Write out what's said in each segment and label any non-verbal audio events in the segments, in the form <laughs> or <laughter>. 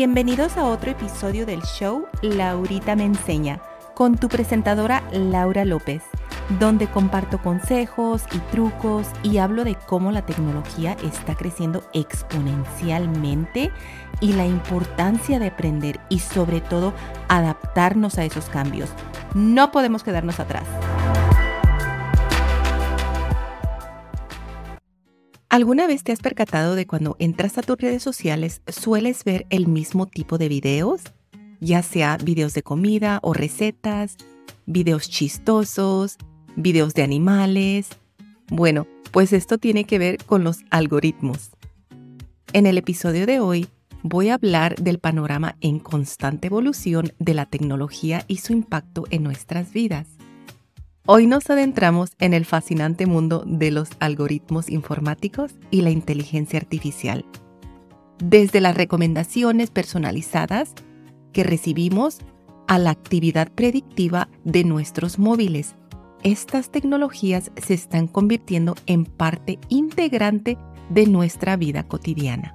Bienvenidos a otro episodio del show Laurita me enseña con tu presentadora Laura López, donde comparto consejos y trucos y hablo de cómo la tecnología está creciendo exponencialmente y la importancia de aprender y sobre todo adaptarnos a esos cambios. No podemos quedarnos atrás. ¿Alguna vez te has percatado de cuando entras a tus redes sociales sueles ver el mismo tipo de videos? Ya sea videos de comida o recetas, videos chistosos, videos de animales. Bueno, pues esto tiene que ver con los algoritmos. En el episodio de hoy voy a hablar del panorama en constante evolución de la tecnología y su impacto en nuestras vidas. Hoy nos adentramos en el fascinante mundo de los algoritmos informáticos y la inteligencia artificial. Desde las recomendaciones personalizadas que recibimos a la actividad predictiva de nuestros móviles, estas tecnologías se están convirtiendo en parte integrante de nuestra vida cotidiana.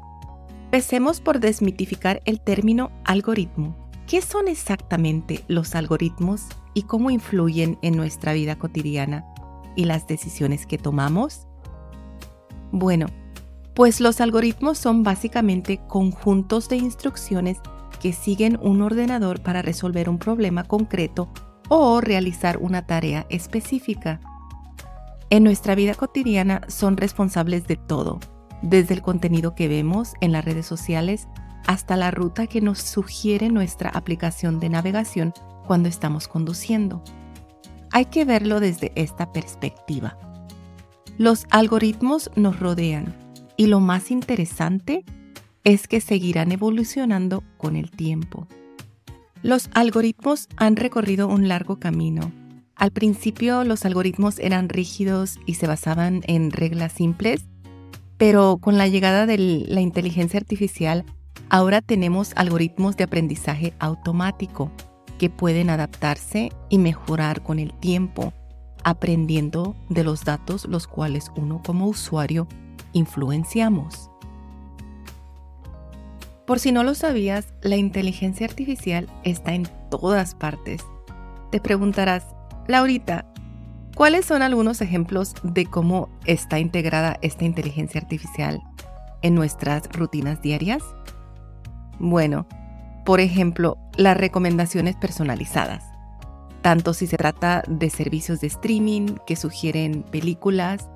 Empecemos por desmitificar el término algoritmo. ¿Qué son exactamente los algoritmos y cómo influyen en nuestra vida cotidiana y las decisiones que tomamos? Bueno, pues los algoritmos son básicamente conjuntos de instrucciones que siguen un ordenador para resolver un problema concreto o realizar una tarea específica. En nuestra vida cotidiana son responsables de todo, desde el contenido que vemos en las redes sociales hasta la ruta que nos sugiere nuestra aplicación de navegación cuando estamos conduciendo. Hay que verlo desde esta perspectiva. Los algoritmos nos rodean y lo más interesante es que seguirán evolucionando con el tiempo. Los algoritmos han recorrido un largo camino. Al principio los algoritmos eran rígidos y se basaban en reglas simples, pero con la llegada de la inteligencia artificial, ahora tenemos algoritmos de aprendizaje automático que pueden adaptarse y mejorar con el tiempo, aprendiendo de los datos los cuales uno como usuario influenciamos. Por si no lo sabías, la inteligencia artificial está en todas partes. Te preguntarás, Laurita, ¿cuáles son algunos ejemplos de cómo está integrada esta inteligencia artificial en nuestras rutinas diarias? Bueno, por ejemplo, las recomendaciones personalizadas, tanto si se trata de servicios de streaming que sugieren películas,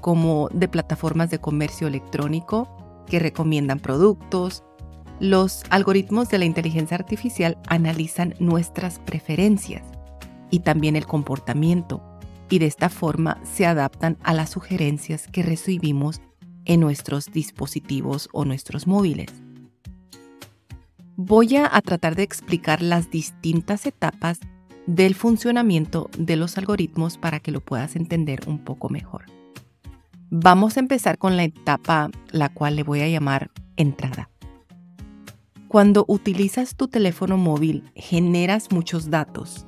como de plataformas de comercio electrónico que recomiendan productos. Los algoritmos de la inteligencia artificial analizan nuestras preferencias y también el comportamiento y de esta forma se adaptan a las sugerencias que recibimos en nuestros dispositivos o nuestros móviles voy a, tratar de explicar las distintas etapas del funcionamiento de los algoritmos para que lo puedas entender un poco mejor. Vamos a empezar con la etapa la cual le voy a llamar entrada. Cuando utilizas tu teléfono móvil generas muchos datos.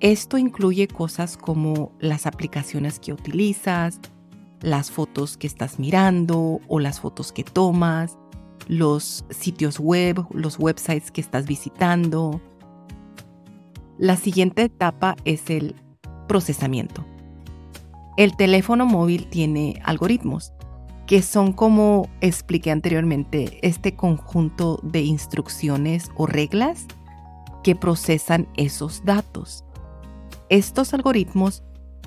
Esto incluye cosas como las aplicaciones que utilizas, las fotos que estás mirando o las fotos que tomas, los sitios web, los websites que estás visitando. La siguiente etapa es el procesamiento. El teléfono móvil tiene algoritmos que son como expliqué anteriormente, este conjunto de instrucciones o reglas que procesan esos datos. Estos algoritmos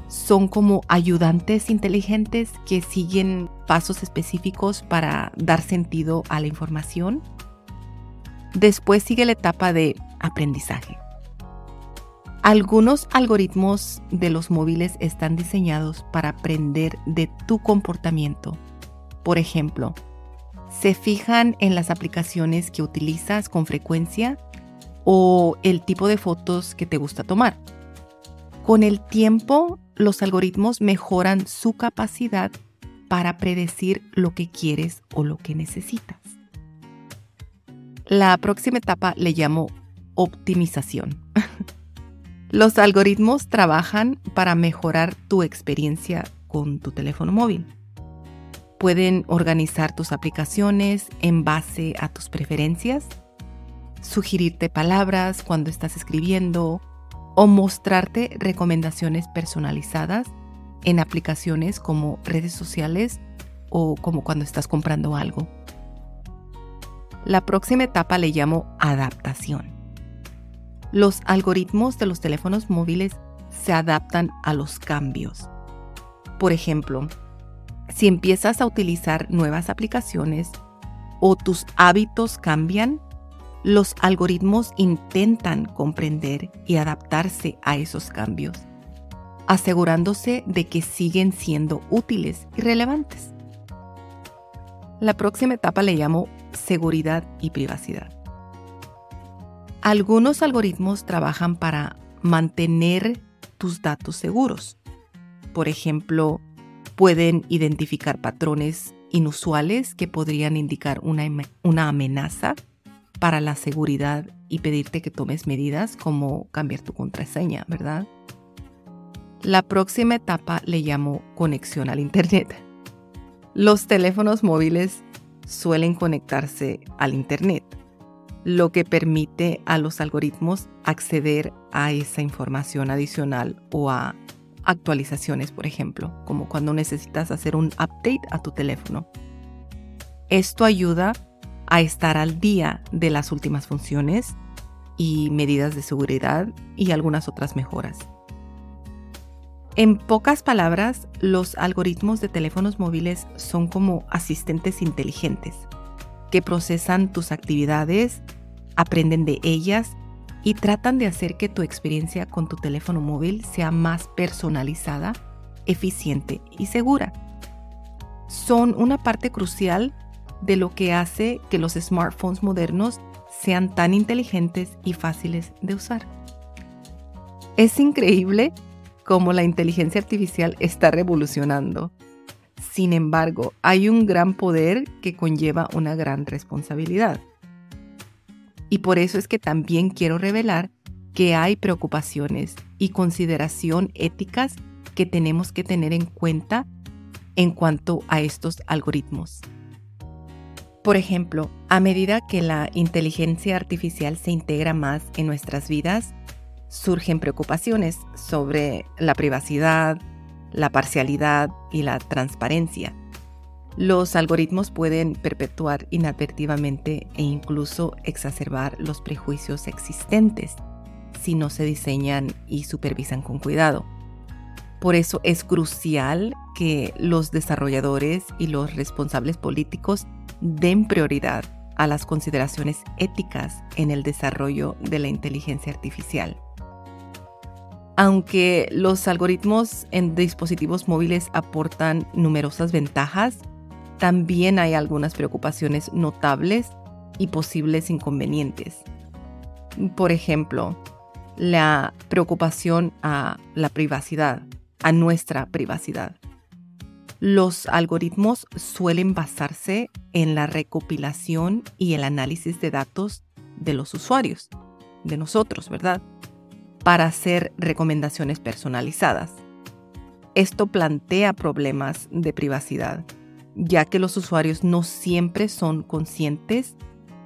son como ayudantes inteligentes que siguen pasos específicos para dar sentido a la información. Después sigue la etapa de aprendizaje. Algunos algoritmos de los móviles están diseñados para aprender de tu comportamiento. Por ejemplo, se fijan en las aplicaciones que utilizas con frecuencia o el tipo de fotos que te gusta tomar. Con el tiempo, los algoritmos mejoran su capacidad para predecir lo que quieres o lo que necesitas. La próxima etapa le llamo optimización. <laughs> Los algoritmos trabajan para mejorar tu experiencia con tu teléfono móvil. Pueden organizar tus aplicaciones en base a tus preferencias sugerirte palabras cuando estás escribiendo o mostrarte recomendaciones personalizadas en aplicaciones como redes sociales o como cuando estás comprando algo. La próxima etapa le llamo adaptación. Los algoritmos de los teléfonos móviles se adaptan a los cambios. Por ejemplo, si empiezas a utilizar nuevas aplicaciones o tus hábitos cambian, los algoritmos intentan comprender y adaptarse a esos cambios, asegurándose de que siguen siendo útiles y relevantes. La próxima etapa le llamo seguridad y privacidad. Algunos algoritmos trabajan para mantener tus datos seguros. Por ejemplo, pueden identificar patrones inusuales que podrían indicar una, una, amenaza para la seguridad y pedirte que tomes medidas como cambiar tu contraseña, ¿verdad? La próxima etapa le llamo conexión al Internet. Los teléfonos móviles suelen conectarse al Internet, lo que permite a los algoritmos acceder a esa información adicional o a actualizaciones, por ejemplo, como cuando necesitas hacer un update a tu teléfono. Esto ayuda a estar al día de las últimas funciones y medidas de seguridad y algunas otras mejoras. En pocas palabras, los algoritmos de teléfonos móviles son como asistentes inteligentes que procesan tus actividades, aprenden de ellas y tratan de hacer que tu experiencia con tu teléfono móvil sea más personalizada, eficiente y segura. Son una parte crucial de lo que hace que los smartphones modernos sean tan inteligentes y fáciles de usar. Es increíble cómo la inteligencia artificial está revolucionando. Sin embargo, hay un gran poder que conlleva una gran responsabilidad. Y por eso es que también quiero revelar que hay preocupaciones y consideración éticas que tenemos que tener en cuenta en cuanto a estos algoritmos. Por ejemplo, a medida que la inteligencia artificial se integra más en nuestras vidas, surgen preocupaciones sobre la privacidad, la parcialidad y la transparencia. Los algoritmos pueden perpetuar inadvertidamente e incluso exacerbar los prejuicios existentes si no se diseñan y supervisan con cuidado. Por eso es crucial que los desarrolladores y los responsables políticos den prioridad a las consideraciones éticas en el desarrollo de la inteligencia artificial. Aunque los algoritmos en dispositivos móviles aportan numerosas ventajas, también hay algunas preocupaciones notables y posibles inconvenientes. Por ejemplo, la preocupación a la privacidad, a nuestra privacidad. Los algoritmos suelen basarse en la recopilación y el análisis de datos de los usuarios, de nosotros, ¿verdad? Para hacer recomendaciones personalizadas. Esto plantea problemas de privacidad, ya que los usuarios no siempre son conscientes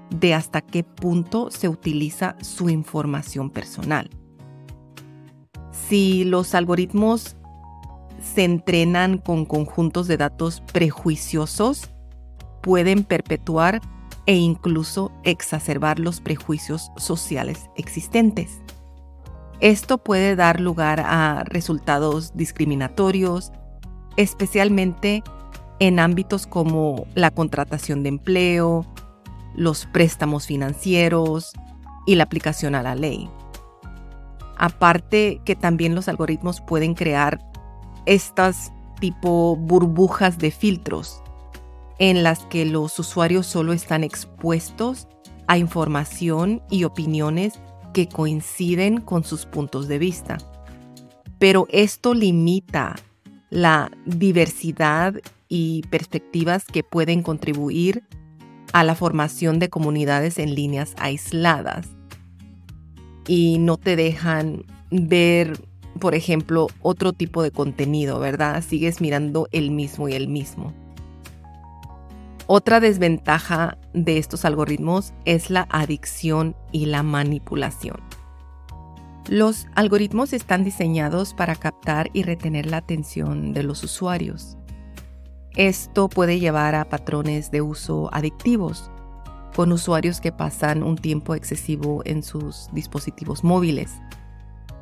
de hasta qué punto se utiliza su información personal. Si los algoritmos se entrenan con conjuntos de datos prejuiciosos, pueden perpetuar e incluso exacerbar los prejuicios sociales existentes. Esto puede dar lugar a resultados discriminatorios, especialmente en ámbitos como la contratación de empleo, los préstamos financieros y la aplicación a la ley. Aparte que también los algoritmos pueden crear estas tipo burbujas de filtros en las que los usuarios solo están expuestos a información y opiniones que coinciden con sus puntos de vista. Pero esto limita la diversidad y perspectivas que pueden contribuir a la formación de comunidades en líneas aisladas y no te dejan ver, por ejemplo, otro tipo de contenido, ¿verdad? Sigues mirando el mismo y el mismo. Otra desventaja de estos algoritmos es la adicción y la manipulación. Los algoritmos están diseñados para captar y retener la atención de los usuarios. Esto puede llevar a patrones de uso adictivos, con usuarios que pasan un tiempo excesivo en sus dispositivos móviles,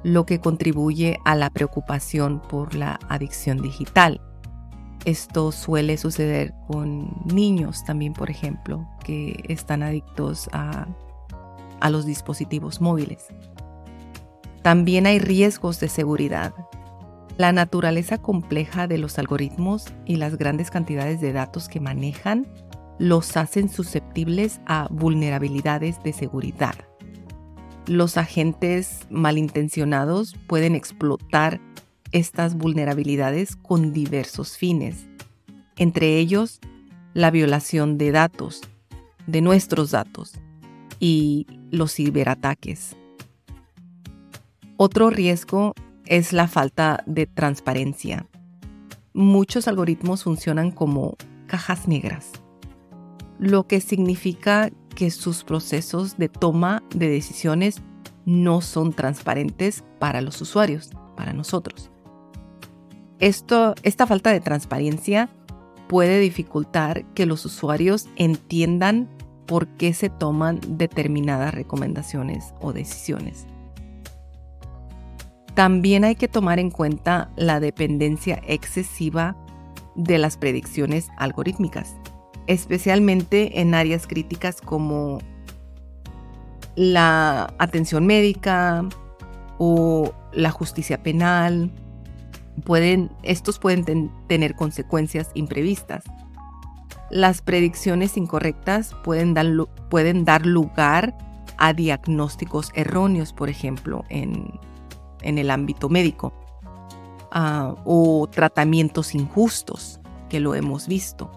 lo que contribuye a la preocupación por la adicción digital. Esto suele suceder con niños también, por ejemplo, que están adictos a, los dispositivos móviles. También hay riesgos de seguridad. La naturaleza compleja de los algoritmos y las grandes cantidades de datos que manejan los hacen susceptibles a vulnerabilidades de seguridad. Los agentes malintencionados pueden explotar estas vulnerabilidades con diversos fines, entre ellos la violación de datos, de nuestros datos, y los ciberataques. Otro riesgo es la falta de transparencia. Muchos algoritmos funcionan como cajas negras, lo que significa que sus procesos de toma de decisiones no son transparentes para los usuarios, para nosotros. Esto, esta falta de transparencia puede dificultar que los usuarios entiendan por qué se toman determinadas recomendaciones o decisiones. También hay que tomar en cuenta la dependencia excesiva de las predicciones algorítmicas, especialmente en áreas críticas como la atención médica o la justicia penal pueden, estos pueden tener consecuencias imprevistas. Las predicciones incorrectas pueden dar, pueden dar lugar a diagnósticos erróneos, por ejemplo, en, en el ámbito médico, ah, o tratamientos injustos, que lo hemos visto,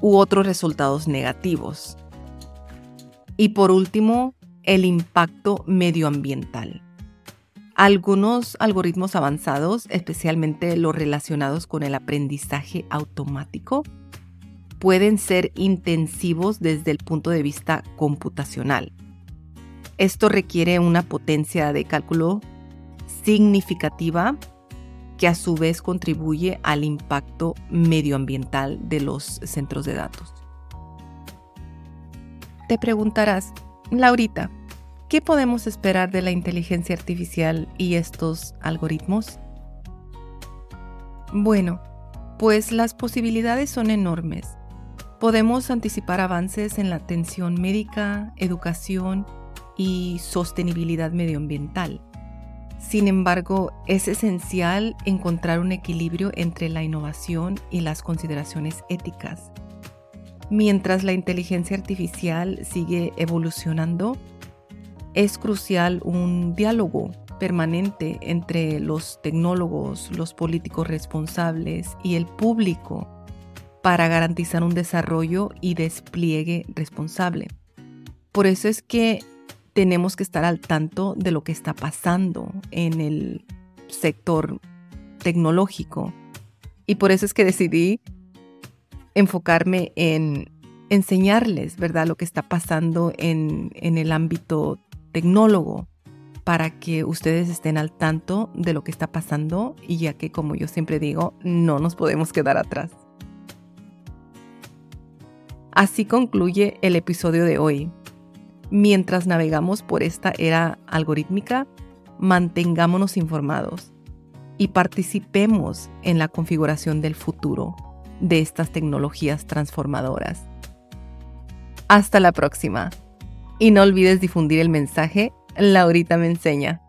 u otros resultados negativos. Y por último, el impacto medioambiental. Algunos algoritmos avanzados, especialmente los relacionados con el aprendizaje automático, pueden ser intensivos desde el punto de vista computacional. Esto requiere una potencia de cálculo significativa que a su vez contribuye al impacto medioambiental de los centros de datos. Te preguntarás, Laurita, ¿Qué podemos esperar de la inteligencia artificial y estos algoritmos? Bueno, pues las posibilidades son enormes. Podemos anticipar avances en la atención médica, educación y sostenibilidad medioambiental. Sin embargo, es esencial encontrar un equilibrio entre la innovación y las consideraciones éticas. Mientras la inteligencia artificial sigue evolucionando, es crucial un diálogo permanente entre los tecnólogos, los políticos responsables y el público para garantizar un desarrollo y despliegue responsable. Por eso es que tenemos que estar al tanto de lo que está pasando en el sector tecnológico. Y por eso es que decidí enfocarme en enseñarles, ¿verdad?, lo que está pasando en, en el ámbito tecnólogo para que ustedes estén al tanto de lo que está pasando y ya que, como yo siempre digo, no nos podemos quedar atrás. Así concluye el episodio de hoy. Mientras navegamos por esta era algorítmica, mantengámonos informados y participemos en la configuración del futuro de estas tecnologías transformadoras. Hasta la próxima. Y no olvides difundir el mensaje Laurita me enseña.